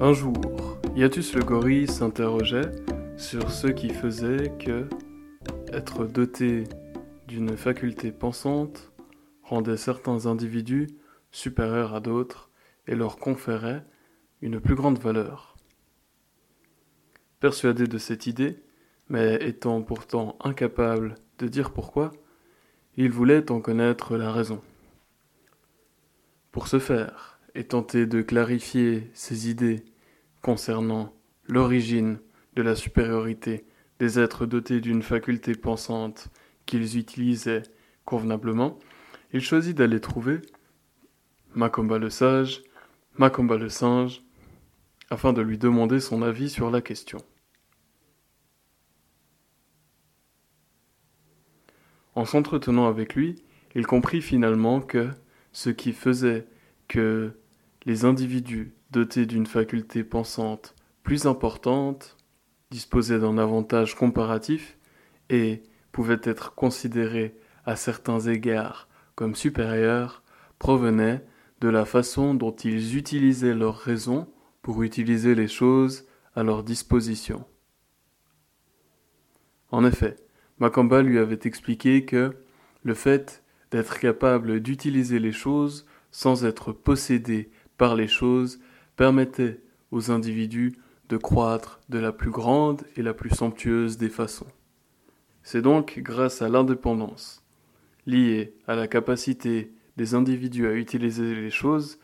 Un jour, Iatus le gorille s'interrogeait sur ce qui faisait que être doté d'une faculté pensante rendait certains individus supérieurs à d'autres et leur conférait une plus grande valeur. Persuadé de cette idée, mais étant pourtant incapable de dire pourquoi, il voulait en connaître la raison. Pour ce faire, et tenter de clarifier ses idées concernant l'origine de la supériorité des êtres dotés d'une faculté pensante qu'ils utilisaient convenablement, il choisit d'aller trouver Macomba le sage, Macomba le singe, afin de lui demander son avis sur la question. En s'entretenant avec lui, il comprit finalement que ce qui faisait que les individus dotés d'une faculté pensante plus importante disposaient d'un avantage comparatif et pouvaient être considérés à certains égards comme supérieurs provenaient de la façon dont ils utilisaient leur raison pour utiliser les choses à leur disposition. En effet, Macamba lui avait expliqué que le fait d'être capable d'utiliser les choses sans être possédé par les choses permettait aux individus de croître de la plus grande et la plus somptueuse des façons. C'est donc grâce à l'indépendance, liée à la capacité des individus à utiliser les choses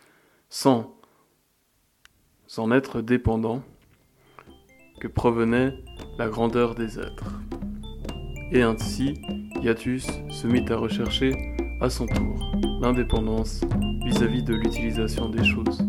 sans en être dépendants, que provenait la grandeur des êtres. Et ainsi, Iatus se mit à rechercher à son tour l'indépendance vis-à-vis de l'utilisation des choses.